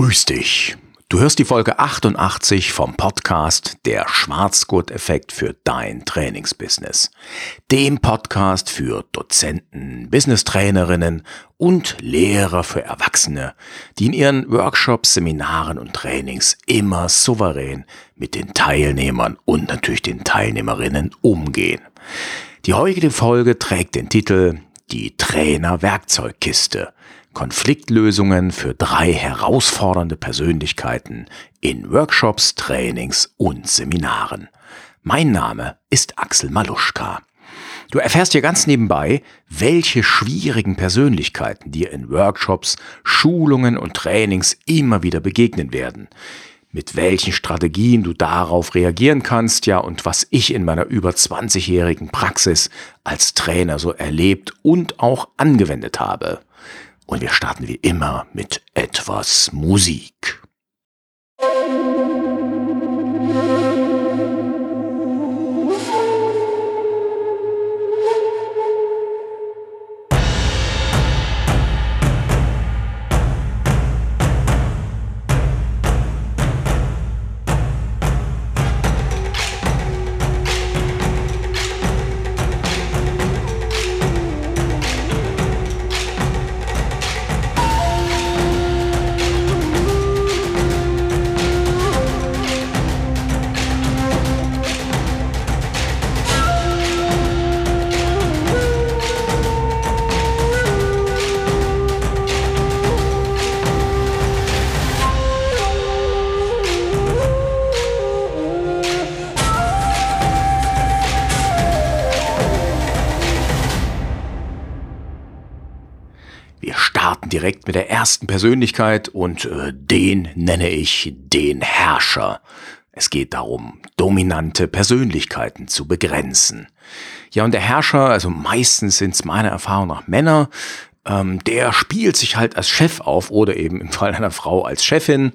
Grüß dich. Du hörst die Folge 88 vom Podcast Der Schwarzgurt-Effekt für dein Trainingsbusiness. Dem Podcast für Dozenten, Business-Trainerinnen und Lehrer für Erwachsene, die in ihren Workshops, Seminaren und Trainings immer souverän mit den Teilnehmern und natürlich den Teilnehmerinnen umgehen. Die heutige Folge trägt den Titel Die Trainer-Werkzeugkiste – Konfliktlösungen für drei herausfordernde Persönlichkeiten in Workshops, Trainings und Seminaren. Mein Name ist Axel Maluschka. Du erfährst hier ganz nebenbei, welche schwierigen Persönlichkeiten dir in Workshops, Schulungen und Trainings immer wieder begegnen werden. Mit welchen Strategien du darauf reagieren kannst, ja, und was ich in meiner über 20-jährigen Praxis als Trainer so erlebt und auch angewendet habe. Und wir starten wie immer mit etwas Musik. Direkt mit der ersten Persönlichkeit und äh, den nenne ich den Herrscher. Es geht darum, dominante Persönlichkeiten zu begrenzen. Ja, und der Herrscher, also meistens sind es meiner Erfahrung nach Männer, ähm, der spielt sich halt als Chef auf oder eben im Fall einer Frau als Chefin.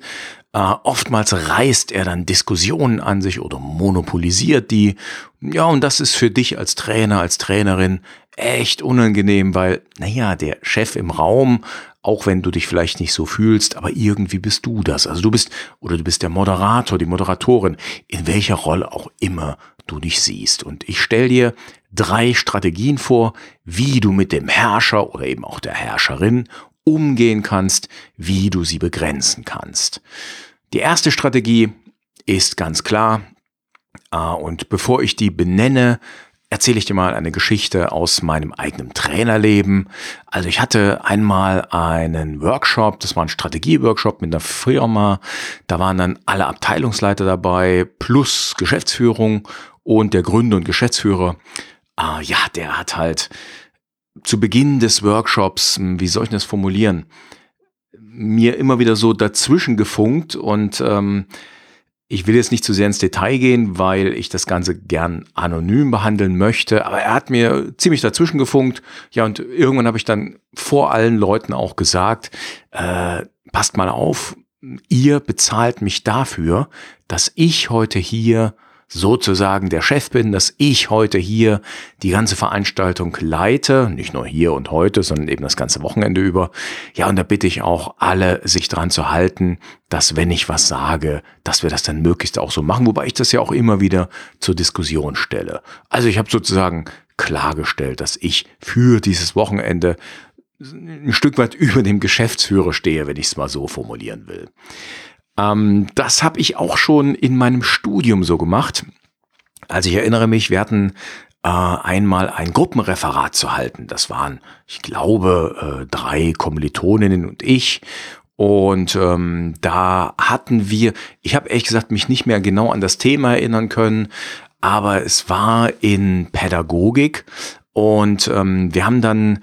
Äh, oftmals reißt er dann Diskussionen an sich oder monopolisiert die. Ja, und das ist für dich als Trainer, als Trainerin echt unangenehm, weil, naja, der Chef im Raum auch wenn du dich vielleicht nicht so fühlst, aber irgendwie bist du das. Also du bist oder du bist der Moderator, die Moderatorin, in welcher Rolle auch immer du dich siehst. Und ich stelle dir drei Strategien vor, wie du mit dem Herrscher oder eben auch der Herrscherin umgehen kannst, wie du sie begrenzen kannst. Die erste Strategie ist ganz klar, äh, und bevor ich die benenne, erzähle ich dir mal eine Geschichte aus meinem eigenen Trainerleben. Also ich hatte einmal einen Workshop, das war ein Strategieworkshop mit einer Firma. Da waren dann alle Abteilungsleiter dabei, plus Geschäftsführung und der Gründer und Geschäftsführer. Ah, ja, der hat halt zu Beginn des Workshops, hm, wie soll ich das formulieren, mir immer wieder so dazwischen gefunkt und ähm, ich will jetzt nicht zu sehr ins Detail gehen, weil ich das Ganze gern anonym behandeln möchte, aber er hat mir ziemlich dazwischen gefunkt. Ja, und irgendwann habe ich dann vor allen Leuten auch gesagt, äh, passt mal auf, ihr bezahlt mich dafür, dass ich heute hier sozusagen der Chef bin, dass ich heute hier die ganze Veranstaltung leite, nicht nur hier und heute, sondern eben das ganze Wochenende über. Ja, und da bitte ich auch alle, sich dran zu halten, dass wenn ich was sage, dass wir das dann möglichst auch so machen, wobei ich das ja auch immer wieder zur Diskussion stelle. Also ich habe sozusagen klargestellt, dass ich für dieses Wochenende ein Stück weit über dem Geschäftsführer stehe, wenn ich es mal so formulieren will. Ähm, das habe ich auch schon in meinem Studium so gemacht. Also ich erinnere mich, wir hatten äh, einmal ein Gruppenreferat zu halten. Das waren, ich glaube, äh, drei Kommilitoninnen und ich. Und ähm, da hatten wir, ich habe ehrlich gesagt mich nicht mehr genau an das Thema erinnern können, aber es war in Pädagogik und ähm, wir haben dann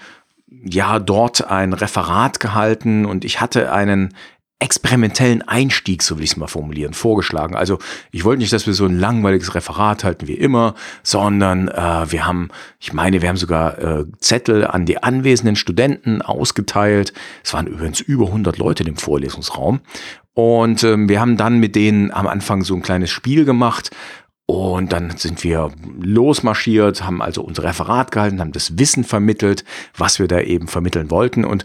ja dort ein Referat gehalten und ich hatte einen experimentellen Einstieg, so will ich es mal formulieren, vorgeschlagen. Also ich wollte nicht, dass wir so ein langweiliges Referat halten wie immer, sondern äh, wir haben, ich meine, wir haben sogar äh, Zettel an die anwesenden Studenten ausgeteilt. Es waren übrigens über 100 Leute im Vorlesungsraum. Und ähm, wir haben dann mit denen am Anfang so ein kleines Spiel gemacht. Und dann sind wir losmarschiert, haben also unser Referat gehalten, haben das Wissen vermittelt, was wir da eben vermitteln wollten. Und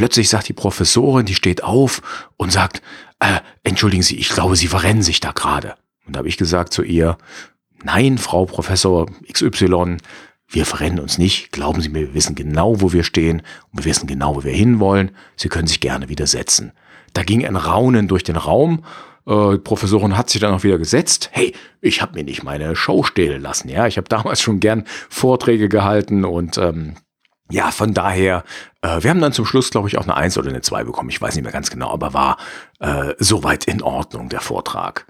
plötzlich sagt die Professorin, die steht auf und sagt, äh, entschuldigen Sie, ich glaube, Sie verrennen sich da gerade. Und da habe ich gesagt zu ihr, nein, Frau Professor XY, wir verrennen uns nicht. Glauben Sie mir, wir wissen genau, wo wir stehen und wir wissen genau, wo wir hinwollen. Sie können sich gerne widersetzen. Da ging ein Raunen durch den Raum. Äh, die Professorin hat sich dann auch wieder gesetzt. Hey, ich habe mir nicht meine Show stehlen lassen. Ja, ich habe damals schon gern Vorträge gehalten und ähm, ja, von daher, äh, wir haben dann zum Schluss, glaube ich, auch eine Eins oder eine Zwei bekommen. Ich weiß nicht mehr ganz genau, aber war äh, soweit in Ordnung, der Vortrag.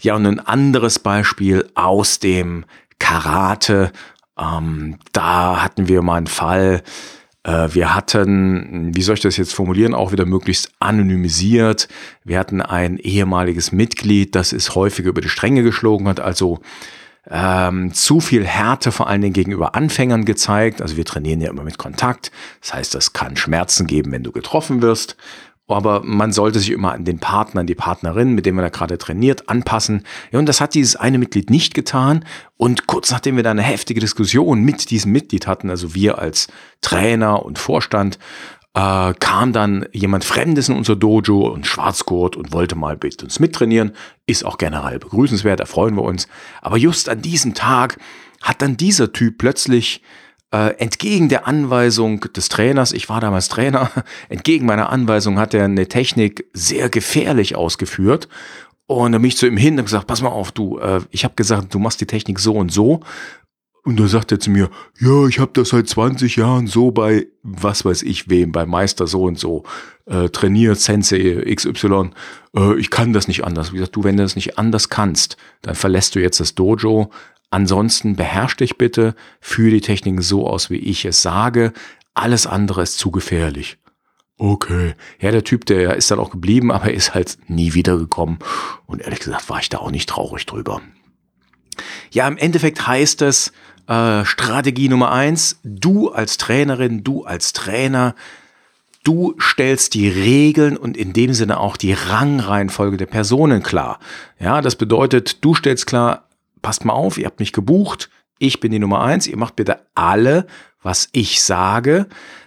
Ja, und ein anderes Beispiel aus dem Karate. Ähm, da hatten wir mal einen Fall, äh, wir hatten, wie soll ich das jetzt formulieren, auch wieder möglichst anonymisiert. Wir hatten ein ehemaliges Mitglied, das ist häufiger über die Stränge geschlagen hat, also ähm, zu viel Härte vor allen Dingen gegenüber Anfängern gezeigt. Also wir trainieren ja immer mit Kontakt. Das heißt, das kann Schmerzen geben, wenn du getroffen wirst. Aber man sollte sich immer an den Partner, an die Partnerin, mit dem man da gerade trainiert, anpassen. Ja, und das hat dieses eine Mitglied nicht getan. Und kurz nachdem wir da eine heftige Diskussion mit diesem Mitglied hatten, also wir als Trainer und Vorstand, äh, kam dann jemand Fremdes in unser Dojo und Schwarzgurt und wollte mal mit uns mittrainieren. Ist auch generell begrüßenswert, da freuen wir uns. Aber just an diesem Tag hat dann dieser Typ plötzlich äh, entgegen der Anweisung des Trainers, ich war damals Trainer, entgegen meiner Anweisung hat er eine Technik sehr gefährlich ausgeführt. Und dann bin ich zu ihm hin und gesagt, pass mal auf, du, äh, ich habe gesagt, du machst die Technik so und so. Und da sagt er zu mir, ja, ich habe das seit 20 Jahren so bei, was weiß ich wem, bei Meister so und so äh, trainiert, Sensei XY. Äh, ich kann das nicht anders. Wie gesagt, du, wenn du das nicht anders kannst, dann verlässt du jetzt das Dojo. Ansonsten beherrsch dich bitte, führe die Techniken so aus, wie ich es sage. Alles andere ist zu gefährlich. Okay. Ja, der Typ, der ist dann auch geblieben, aber er ist halt nie wiedergekommen. Und ehrlich gesagt war ich da auch nicht traurig drüber. Ja, im Endeffekt heißt es, äh, Strategie Nummer eins, du als Trainerin, du als Trainer, du stellst die Regeln und in dem Sinne auch die Rangreihenfolge der Personen klar. Ja, das bedeutet, du stellst klar, passt mal auf, ihr habt mich gebucht, ich bin die Nummer eins, ihr macht bitte alle, was ich sage.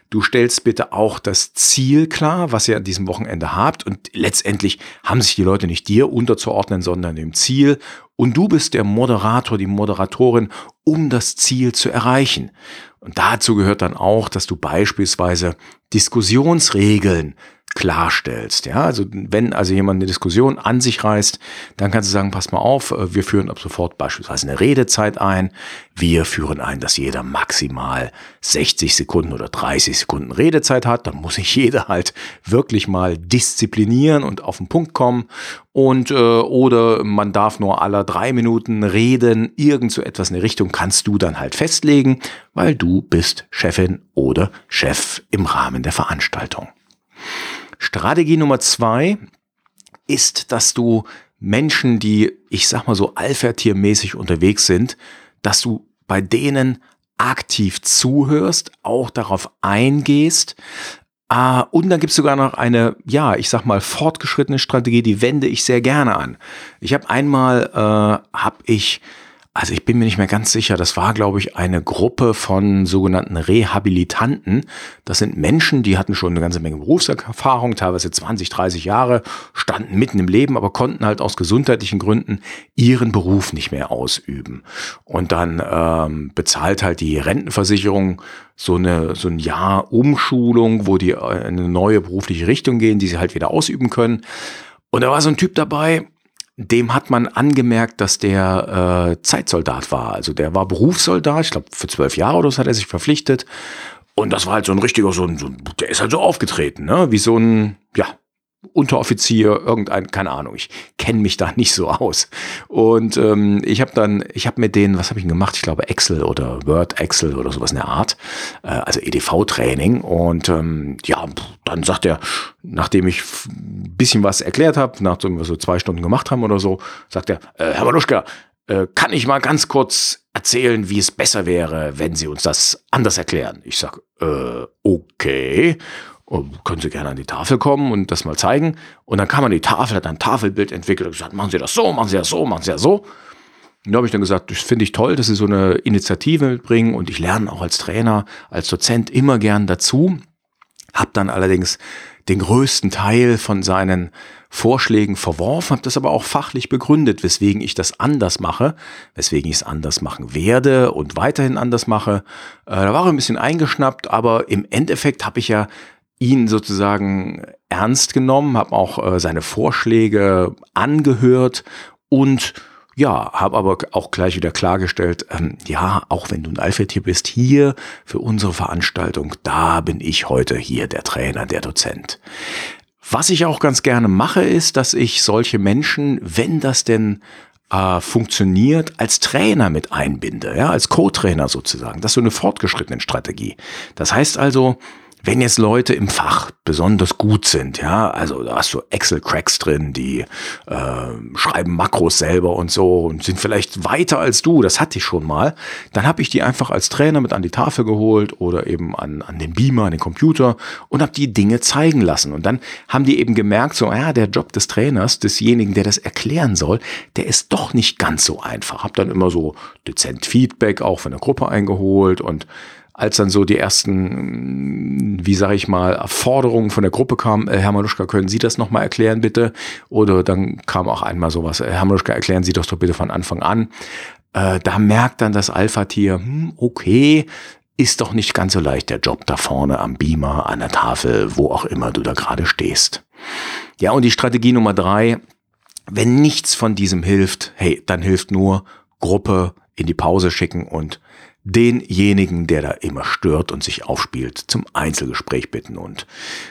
Du stellst bitte auch das Ziel klar, was ihr an diesem Wochenende habt. Und letztendlich haben sich die Leute nicht dir unterzuordnen, sondern dem Ziel. Und du bist der Moderator, die Moderatorin, um das Ziel zu erreichen. Und dazu gehört dann auch, dass du beispielsweise Diskussionsregeln klarstellst. Ja, also wenn also jemand eine Diskussion an sich reißt, dann kannst du sagen, pass mal auf, äh, wir führen ab sofort beispielsweise eine Redezeit ein. Wir führen ein, dass jeder maximal 60 Sekunden oder 30 Sekunden Redezeit hat. Dann muss sich jeder halt wirklich mal disziplinieren und auf den Punkt kommen. Und äh, oder man darf nur aller drei Minuten reden. Irgend so etwas in der Richtung kannst du dann halt festlegen, weil du bist Chefin oder Chef im Rahmen der Veranstaltung. Strategie Nummer zwei ist, dass du Menschen, die, ich sag mal so, Alpha-Tier-mäßig unterwegs sind, dass du bei denen aktiv zuhörst, auch darauf eingehst. Ah, und dann gibt es sogar noch eine, ja, ich sag mal, fortgeschrittene Strategie, die wende ich sehr gerne an. Ich habe einmal, äh, habe ich also ich bin mir nicht mehr ganz sicher, das war, glaube ich, eine Gruppe von sogenannten Rehabilitanten. Das sind Menschen, die hatten schon eine ganze Menge Berufserfahrung, teilweise 20, 30 Jahre, standen mitten im Leben, aber konnten halt aus gesundheitlichen Gründen ihren Beruf nicht mehr ausüben. Und dann ähm, bezahlt halt die Rentenversicherung so eine so ein Jahr Umschulung, wo die in eine neue berufliche Richtung gehen, die sie halt wieder ausüben können. Und da war so ein Typ dabei, dem hat man angemerkt, dass der äh, Zeitsoldat war. Also der war Berufssoldat, ich glaube für zwölf Jahre oder so hat er sich verpflichtet. Und das war halt so ein richtiger, so ein, so ein der ist halt so aufgetreten, ne? Wie so ein, ja, Unteroffizier, irgendein, keine Ahnung, ich kenne mich da nicht so aus. Und ähm, ich habe dann, ich habe mit denen, was habe ich denn gemacht? Ich glaube Excel oder Word Excel oder sowas in der Art, äh, also EDV-Training. Und ähm, ja, dann sagt er, nachdem ich ein bisschen was erklärt habe, nachdem wir so zwei Stunden gemacht haben oder so, sagt er, äh, Herr Maluschka, äh, kann ich mal ganz kurz erzählen, wie es besser wäre, wenn Sie uns das anders erklären? Ich sag, äh, okay. Und oh, können Sie gerne an die Tafel kommen und das mal zeigen. Und dann kam man die Tafel, hat ein Tafelbild entwickelt und gesagt, machen Sie das so, machen Sie das so, machen Sie das so. Und da habe ich dann gesagt, das finde ich toll, dass Sie so eine Initiative mitbringen und ich lerne auch als Trainer, als Dozent immer gern dazu. Hab dann allerdings den größten Teil von seinen Vorschlägen verworfen, habe das aber auch fachlich begründet, weswegen ich das anders mache, weswegen ich es anders machen werde und weiterhin anders mache. Äh, da war er ein bisschen eingeschnappt, aber im Endeffekt habe ich ja ihn sozusagen ernst genommen, habe auch äh, seine Vorschläge angehört und ja, habe aber auch gleich wieder klargestellt, ähm, ja, auch wenn du ein Alpha-Tier bist, hier für unsere Veranstaltung, da bin ich heute hier der Trainer, der Dozent. Was ich auch ganz gerne mache, ist, dass ich solche Menschen, wenn das denn äh, funktioniert, als Trainer mit einbinde, ja, als Co-Trainer sozusagen. Das ist so eine fortgeschrittene Strategie. Das heißt also, wenn jetzt Leute im Fach besonders gut sind, ja, also da hast du Excel-Cracks drin, die äh, schreiben Makros selber und so und sind vielleicht weiter als du, das hatte ich schon mal, dann habe ich die einfach als Trainer mit an die Tafel geholt oder eben an, an den Beamer, an den Computer und habe die Dinge zeigen lassen. Und dann haben die eben gemerkt, so, ja, der Job des Trainers, desjenigen, der das erklären soll, der ist doch nicht ganz so einfach. Hab dann immer so dezent Feedback auch von der Gruppe eingeholt und als dann so die ersten, wie sage ich mal, Forderungen von der Gruppe kamen, äh, Herr Maluschka, können Sie das nochmal erklären, bitte? Oder dann kam auch einmal sowas, äh, Herr Maluschka, erklären Sie das doch bitte von Anfang an. Äh, da merkt dann das Alpha-Tier, hm, okay, ist doch nicht ganz so leicht der Job da vorne am Beamer, an der Tafel, wo auch immer du da gerade stehst. Ja, und die Strategie Nummer drei, wenn nichts von diesem hilft, hey, dann hilft nur Gruppe in die Pause schicken und denjenigen, der da immer stört und sich aufspielt, zum Einzelgespräch bitten und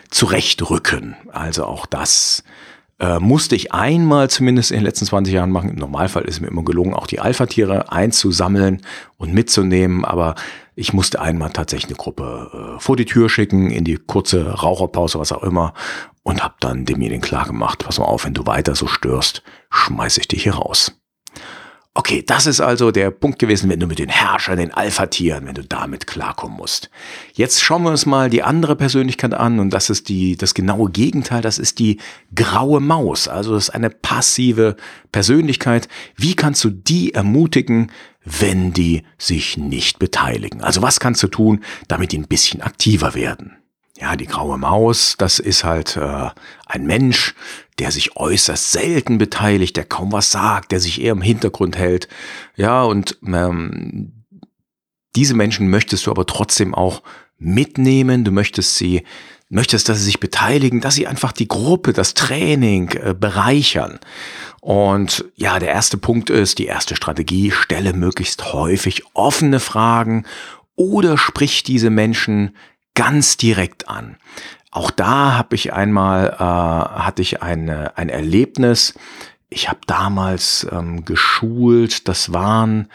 zurechtrücken. Also auch das äh, musste ich einmal zumindest in den letzten 20 Jahren machen. Im Normalfall ist mir immer gelungen, auch die Alpha-Tiere einzusammeln und mitzunehmen, aber ich musste einmal tatsächlich eine Gruppe äh, vor die Tür schicken, in die kurze Raucherpause, was auch immer, und habe dann demjenigen klar gemacht, pass mal auf, wenn du weiter so störst, schmeiß ich dich hier raus. Okay, das ist also der Punkt gewesen, wenn du mit den Herrschern, den Alpha-Tieren, wenn du damit klarkommen musst. Jetzt schauen wir uns mal die andere Persönlichkeit an und das ist die, das genaue Gegenteil, das ist die graue Maus. Also das ist eine passive Persönlichkeit. Wie kannst du die ermutigen, wenn die sich nicht beteiligen? Also was kannst du tun, damit die ein bisschen aktiver werden? Ja, die graue Maus, das ist halt äh, ein Mensch, der sich äußerst selten beteiligt, der kaum was sagt, der sich eher im Hintergrund hält. Ja, und ähm, diese Menschen möchtest du aber trotzdem auch mitnehmen. Du möchtest sie, möchtest, dass sie sich beteiligen, dass sie einfach die Gruppe, das Training äh, bereichern. Und ja, der erste Punkt ist, die erste Strategie, stelle möglichst häufig offene Fragen oder sprich diese Menschen ganz direkt an. Auch da habe ich einmal, äh, hatte ich eine, ein Erlebnis. Ich habe damals ähm, geschult, das waren,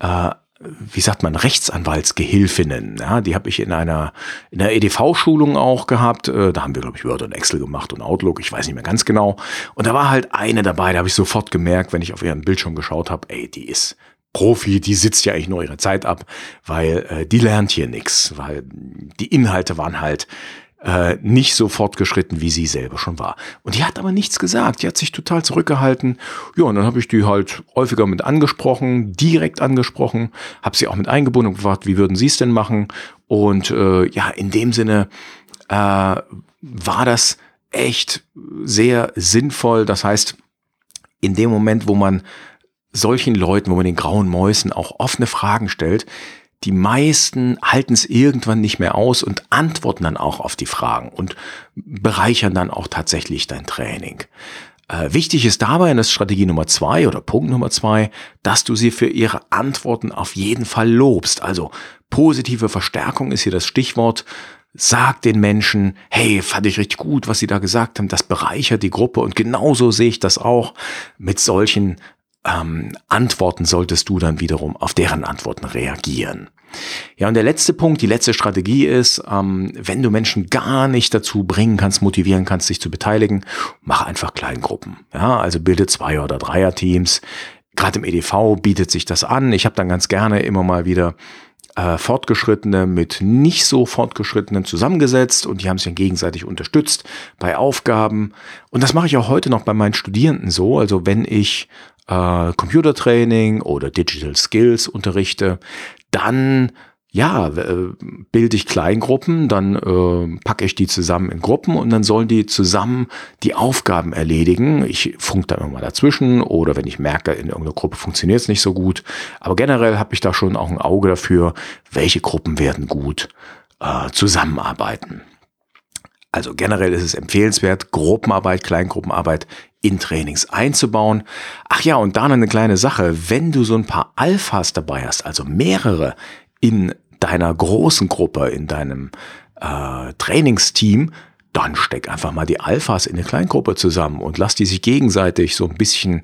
äh, wie sagt man, Rechtsanwaltsgehilfinnen. Ja, die habe ich in einer, in einer EDV-Schulung auch gehabt. Äh, da haben wir, glaube ich, Word und Excel gemacht und Outlook, ich weiß nicht mehr ganz genau. Und da war halt eine dabei, da habe ich sofort gemerkt, wenn ich auf ihren Bildschirm geschaut habe, ey, die ist Profi, die sitzt ja eigentlich nur ihre Zeit ab, weil äh, die lernt hier nichts, weil die Inhalte waren halt äh, nicht so fortgeschritten, wie sie selber schon war. Und die hat aber nichts gesagt, die hat sich total zurückgehalten. Ja, und dann habe ich die halt häufiger mit angesprochen, direkt angesprochen, habe sie auch mit eingebunden und gefragt, wie würden sie es denn machen? Und äh, ja, in dem Sinne äh, war das echt sehr sinnvoll. Das heißt, in dem Moment, wo man solchen Leuten, wo man den grauen Mäusen auch offene Fragen stellt, die meisten halten es irgendwann nicht mehr aus und antworten dann auch auf die Fragen und bereichern dann auch tatsächlich dein Training. Äh, wichtig ist dabei, und das ist Strategie Nummer zwei oder Punkt Nummer zwei, dass du sie für ihre Antworten auf jeden Fall lobst. Also positive Verstärkung ist hier das Stichwort. Sag den Menschen, hey, fand ich richtig gut, was sie da gesagt haben, das bereichert die Gruppe und genauso sehe ich das auch mit solchen ähm, Antworten solltest du dann wiederum auf deren Antworten reagieren. Ja, und der letzte Punkt, die letzte Strategie ist, ähm, wenn du Menschen gar nicht dazu bringen kannst, motivieren kannst, sich zu beteiligen, mach einfach Kleingruppen. Ja, also bilde zwei oder dreier Teams. Gerade im EDV bietet sich das an. Ich habe dann ganz gerne immer mal wieder äh, Fortgeschrittene mit nicht so Fortgeschrittenen zusammengesetzt und die haben sich dann gegenseitig unterstützt bei Aufgaben. Und das mache ich auch heute noch bei meinen Studierenden so. Also wenn ich äh, Computertraining oder Digital Skills unterrichte, dann ja, äh, bilde ich Kleingruppen, dann äh, packe ich die zusammen in Gruppen und dann sollen die zusammen die Aufgaben erledigen. Ich funk dann immer dazwischen oder wenn ich merke, in irgendeiner Gruppe funktioniert es nicht so gut. Aber generell habe ich da schon auch ein Auge dafür, welche Gruppen werden gut äh, zusammenarbeiten. Also generell ist es empfehlenswert, Gruppenarbeit, Kleingruppenarbeit in Trainings einzubauen. Ach ja, und da noch eine kleine Sache. Wenn du so ein paar Alphas dabei hast, also mehrere in deiner großen Gruppe, in deinem äh, Trainingsteam, dann steck einfach mal die Alphas in eine Kleingruppe zusammen und lass die sich gegenseitig so ein bisschen,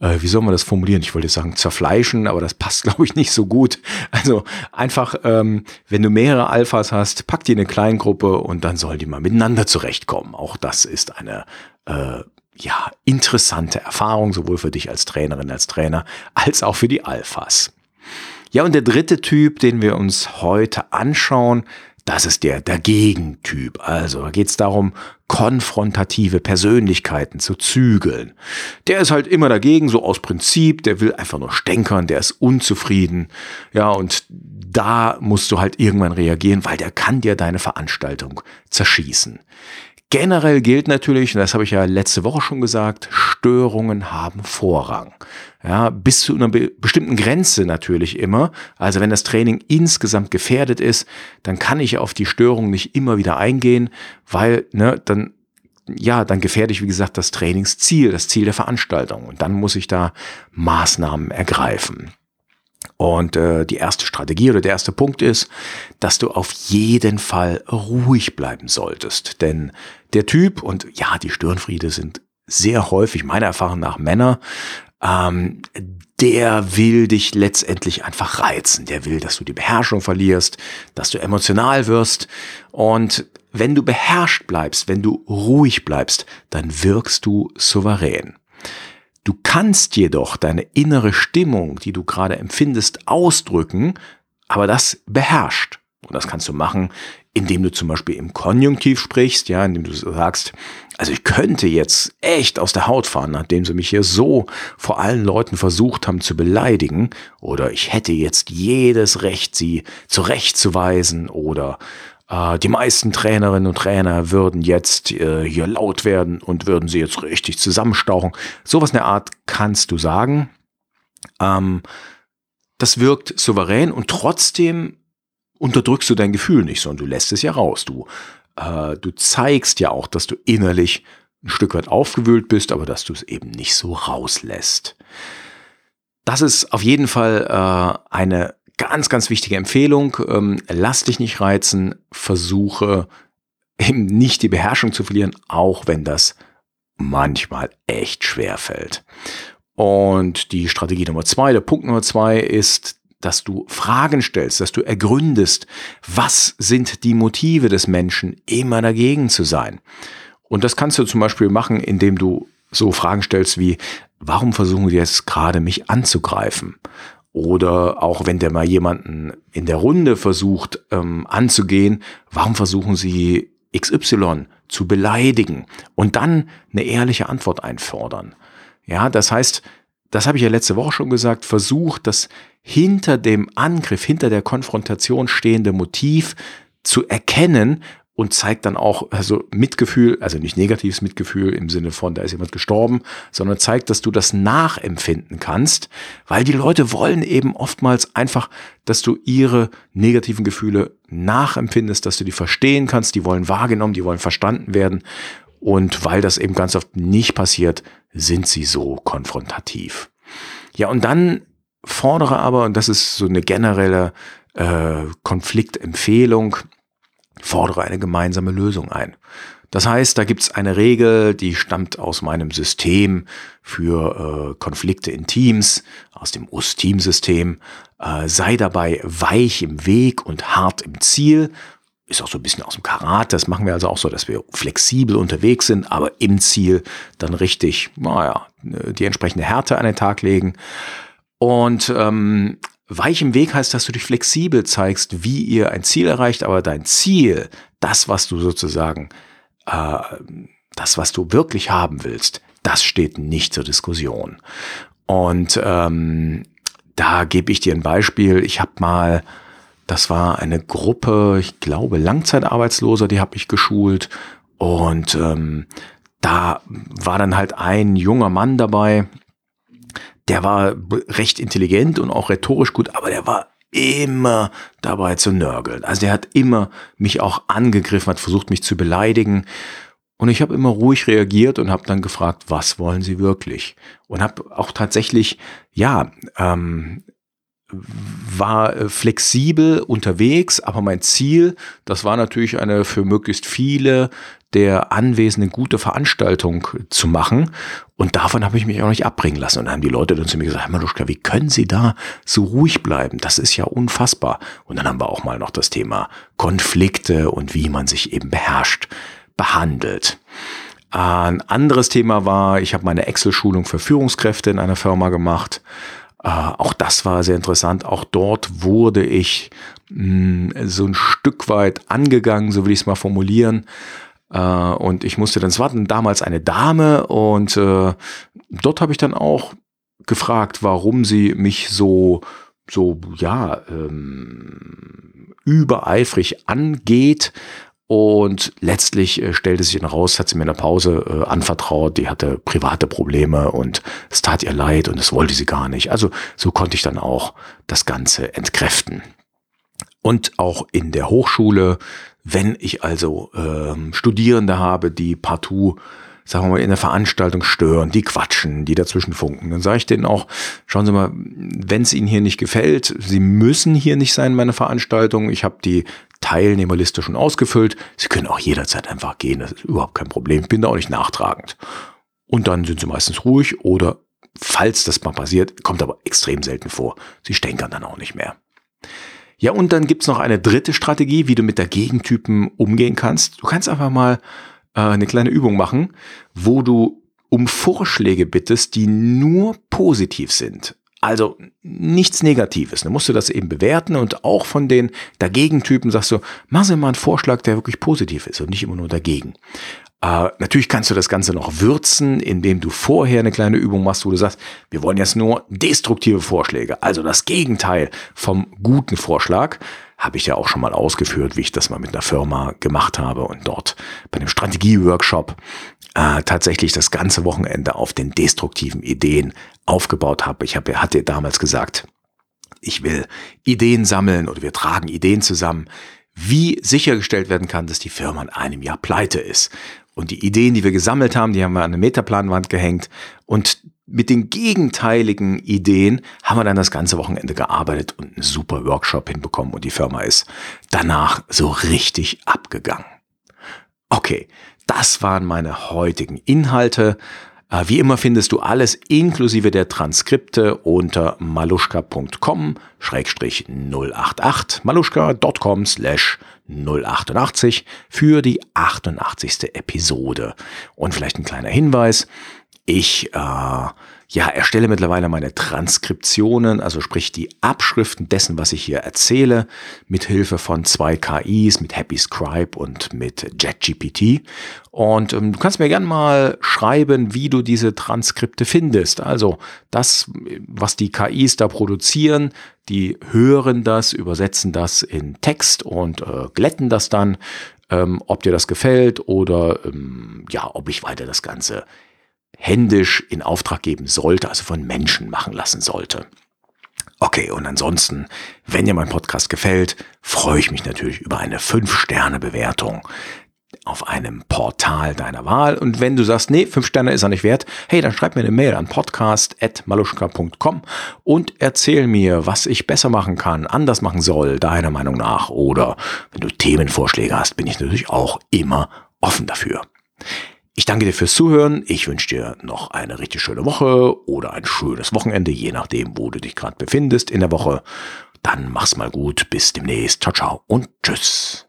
äh, wie soll man das formulieren? Ich wollte sagen zerfleischen, aber das passt, glaube ich, nicht so gut. Also einfach, ähm, wenn du mehrere Alphas hast, pack die in eine Kleingruppe und dann sollen die mal miteinander zurechtkommen. Auch das ist eine äh, ja, interessante Erfahrung, sowohl für dich als Trainerin, als Trainer, als auch für die Alphas. Ja, und der dritte Typ, den wir uns heute anschauen, das ist der Dagegen-Typ. Also da geht es darum, konfrontative Persönlichkeiten zu zügeln. Der ist halt immer dagegen, so aus Prinzip, der will einfach nur stänkern, der ist unzufrieden. Ja, und da musst du halt irgendwann reagieren, weil der kann dir deine Veranstaltung zerschießen. Generell gilt natürlich, und das habe ich ja letzte Woche schon gesagt, Störungen haben Vorrang. Ja, bis zu einer be bestimmten Grenze natürlich immer. Also wenn das Training insgesamt gefährdet ist, dann kann ich auf die Störung nicht immer wieder eingehen, weil ne, dann ja, dann gefährde ich, wie gesagt, das Trainingsziel, das Ziel der Veranstaltung. Und dann muss ich da Maßnahmen ergreifen. Und äh, die erste Strategie oder der erste Punkt ist, dass du auf jeden Fall ruhig bleiben solltest. Denn der Typ, und ja, die Störenfriede sind sehr häufig, meiner Erfahrung nach Männer, ähm, der will dich letztendlich einfach reizen. Der will, dass du die Beherrschung verlierst, dass du emotional wirst. Und wenn du beherrscht bleibst, wenn du ruhig bleibst, dann wirkst du souverän. Du kannst jedoch deine innere Stimmung, die du gerade empfindest, ausdrücken, aber das beherrscht. Und das kannst du machen, indem du zum Beispiel im Konjunktiv sprichst, ja, indem du sagst, also ich könnte jetzt echt aus der Haut fahren, nachdem sie mich hier so vor allen Leuten versucht haben zu beleidigen, oder ich hätte jetzt jedes Recht, sie zurechtzuweisen, oder die meisten Trainerinnen und Trainer würden jetzt äh, hier laut werden und würden sie jetzt richtig zusammenstauchen. Sowas in der Art kannst du sagen. Ähm, das wirkt souverän und trotzdem unterdrückst du dein Gefühl nicht, sondern du lässt es ja raus. Du, äh, du zeigst ja auch, dass du innerlich ein Stück weit aufgewühlt bist, aber dass du es eben nicht so rauslässt. Das ist auf jeden Fall äh, eine ganz, ganz wichtige Empfehlung. Ähm, lass dich nicht reizen, versuche eben nicht die Beherrschung zu verlieren, auch wenn das manchmal echt schwer fällt. Und die Strategie Nummer zwei, der Punkt Nummer zwei ist, dass du Fragen stellst, dass du ergründest, was sind die Motive des Menschen, immer dagegen zu sein. Und das kannst du zum Beispiel machen, indem du so Fragen stellst wie, warum versuchen die jetzt gerade mich anzugreifen? Oder auch wenn der mal jemanden in der Runde versucht ähm, anzugehen, warum versuchen sie XY zu beleidigen? Und dann eine ehrliche Antwort einfordern. Ja, das heißt, das habe ich ja letzte Woche schon gesagt, versucht das hinter dem Angriff, hinter der Konfrontation stehende Motiv zu erkennen und zeigt dann auch also Mitgefühl, also nicht negatives Mitgefühl im Sinne von, da ist jemand gestorben, sondern zeigt, dass du das nachempfinden kannst, weil die Leute wollen eben oftmals einfach, dass du ihre negativen Gefühle nachempfindest, dass du die verstehen kannst, die wollen wahrgenommen, die wollen verstanden werden und weil das eben ganz oft nicht passiert, sind sie so konfrontativ. Ja, und dann fordere aber, und das ist so eine generelle äh, Konfliktempfehlung, fordere eine gemeinsame Lösung ein. Das heißt, da gibt's eine Regel, die stammt aus meinem System für äh, Konflikte in Teams, aus dem US-Team-System. Äh, sei dabei weich im Weg und hart im Ziel. Ist auch so ein bisschen aus dem Karate. Das machen wir also auch so, dass wir flexibel unterwegs sind, aber im Ziel dann richtig, naja, die entsprechende Härte an den Tag legen. Und ähm, Weich im Weg heißt, dass du dich flexibel zeigst, wie ihr ein Ziel erreicht, aber dein Ziel, das, was du sozusagen, äh, das, was du wirklich haben willst, das steht nicht zur Diskussion. Und ähm, da gebe ich dir ein Beispiel. Ich habe mal Das war eine Gruppe, ich glaube, Langzeitarbeitsloser, die habe ich geschult. Und ähm, da war dann halt ein junger Mann dabei, der war recht intelligent und auch rhetorisch gut, aber der war immer dabei zu nörgeln. Also der hat immer mich auch angegriffen, hat versucht, mich zu beleidigen. Und ich habe immer ruhig reagiert und habe dann gefragt, was wollen Sie wirklich? Und habe auch tatsächlich, ja, ähm, war äh, flexibel unterwegs, aber mein Ziel, das war natürlich eine für möglichst viele der Anwesenden gute Veranstaltung zu machen. Und davon habe ich mich auch nicht abbringen lassen. Und dann haben die Leute dann zu mir gesagt, Herr Maluschka, wie können Sie da so ruhig bleiben? Das ist ja unfassbar. Und dann haben wir auch mal noch das Thema Konflikte und wie man sich eben beherrscht behandelt. Ein anderes Thema war, ich habe meine Excel-Schulung für Führungskräfte in einer Firma gemacht. Äh, auch das war sehr interessant. Auch dort wurde ich mh, hm, so ein Stück weit angegangen, so will ich es mal formulieren. Äh, und ich musste dann, es war damals eine Dame und äh, dort habe ich dann auch gefragt, warum sie mich so, so, ja, ähm, übereifrig angeht. Und letztlich äh, stellte sich dann raus, hat sie mir in der Pause äh, anvertraut, die hatte private Probleme und es tat ihr leid und es wollte sie gar nicht. Also so konnte ich dann auch das Ganze entkräften. Und auch in der Hochschule, wenn ich also ähm, Studierende habe, die partout sagen wir mal, in der Veranstaltung stören, die quatschen, die dazwischen funken. Dann sage ich denen auch, schauen Sie mal, wenn es Ihnen hier nicht gefällt, Sie müssen hier nicht sein, meine Veranstaltung. Ich habe die Teilnehmerliste schon ausgefüllt. Sie können auch jederzeit einfach gehen, das ist überhaupt kein Problem. Ich bin da auch nicht nachtragend. Und dann sind sie meistens ruhig oder falls das mal passiert, kommt aber extrem selten vor. Sie stänkern dann auch nicht mehr. Ja, und dann gibt's noch eine dritte Strategie, wie du mit der Gegentypen umgehen kannst. Du kannst einfach mal äh, eine kleine Übung machen, wo du um Vorschläge bittest, die nur positiv sind. Also nichts Negatives. Dann musst du das eben bewerten und auch von den Dagegentypen sagst du, mach sie mal einen Vorschlag, der wirklich positiv ist und nicht immer nur dagegen. Äh, natürlich kannst du das Ganze noch würzen, indem du vorher eine kleine Übung machst, wo du sagst, wir wollen jetzt nur destruktive Vorschläge, also das Gegenteil vom guten Vorschlag. Habe ich ja auch schon mal ausgeführt, wie ich das mal mit einer Firma gemacht habe und dort bei dem Strategie-Workshop äh, tatsächlich das ganze Wochenende auf den destruktiven Ideen aufgebaut habe. Ich habe, hatte damals gesagt, ich will Ideen sammeln oder wir tragen Ideen zusammen, wie sichergestellt werden kann, dass die Firma in einem Jahr pleite ist. Und die Ideen, die wir gesammelt haben, die haben wir an eine Metaplanwand gehängt. Und mit den gegenteiligen Ideen haben wir dann das ganze Wochenende gearbeitet und einen super Workshop hinbekommen. Und die Firma ist danach so richtig abgegangen. Okay, das waren meine heutigen Inhalte. Äh, wie immer findest du alles inklusive der Transkripte unter maluschka.com-088, maluschka.com slash 088 für die 88. Episode. Und vielleicht ein kleiner Hinweis. Ich äh, ja, erstelle mittlerweile meine Transkriptionen, also sprich die Abschriften dessen, was ich hier erzähle, mit Hilfe von zwei KIs, mit Happy Scribe und mit JetGPT. Und ähm, du kannst mir gerne mal schreiben, wie du diese Transkripte findest. Also das, was die KIs da produzieren, die hören das, übersetzen das in Text und äh, glätten das dann. Ähm, ob dir das gefällt oder ähm, ja, ob ich weiter das Ganze händisch in Auftrag geben sollte, also von Menschen machen lassen sollte. Okay, und ansonsten, wenn dir mein Podcast gefällt, freue ich mich natürlich über eine 5-Sterne-Bewertung auf einem Portal deiner Wahl. Und wenn du sagst, nee, 5 Sterne ist er nicht wert, hey, dann schreib mir eine Mail an podcast.maluschka.com und erzähl mir, was ich besser machen kann, anders machen soll, deiner Meinung nach. Oder wenn du Themenvorschläge hast, bin ich natürlich auch immer offen dafür. Ich danke dir fürs Zuhören. Ich wünsche dir noch eine richtig schöne Woche oder ein schönes Wochenende, je nachdem, wo du dich gerade befindest in der Woche. Dann mach's mal gut. Bis demnächst. Ciao, ciao und tschüss.